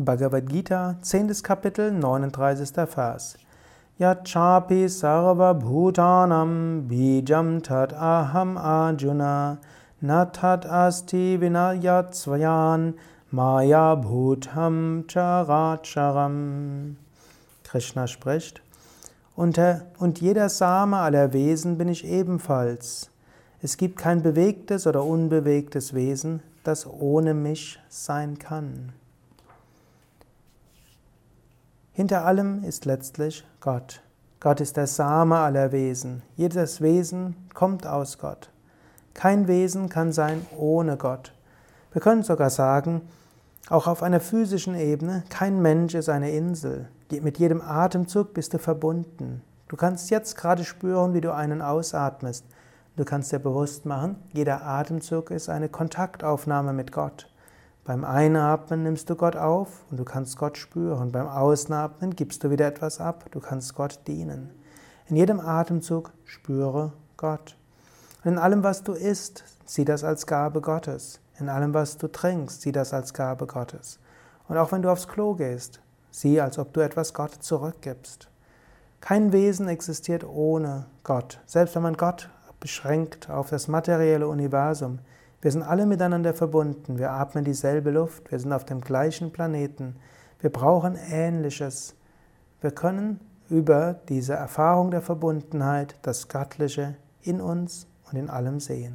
Bhagavad Gita, 10. Kapitel, 39. Vers. Yachapi sarva bhutanam bijam tat aham arjuna natat asti vinayat svayan maya bhutam characharam. Krishna spricht, unter, und jeder Same aller Wesen bin ich ebenfalls. Es gibt kein bewegtes oder unbewegtes Wesen, das ohne mich sein kann. Hinter allem ist letztlich Gott. Gott ist der Same aller Wesen. Jedes Wesen kommt aus Gott. Kein Wesen kann sein ohne Gott. Wir können sogar sagen, auch auf einer physischen Ebene, kein Mensch ist eine Insel. Mit jedem Atemzug bist du verbunden. Du kannst jetzt gerade spüren, wie du einen ausatmest. Du kannst dir bewusst machen, jeder Atemzug ist eine Kontaktaufnahme mit Gott. Beim Einatmen nimmst du Gott auf und du kannst Gott spüren. Beim Ausatmen gibst du wieder etwas ab, du kannst Gott dienen. In jedem Atemzug spüre Gott. Und in allem, was du isst, sieh das als Gabe Gottes. In allem, was du trinkst, sieh das als Gabe Gottes. Und auch wenn du aufs Klo gehst, sieh, als ob du etwas Gott zurückgibst. Kein Wesen existiert ohne Gott. Selbst wenn man Gott beschränkt auf das materielle Universum, wir sind alle miteinander verbunden, wir atmen dieselbe Luft, wir sind auf dem gleichen Planeten, wir brauchen Ähnliches. Wir können über diese Erfahrung der Verbundenheit das Göttliche in uns und in allem sehen.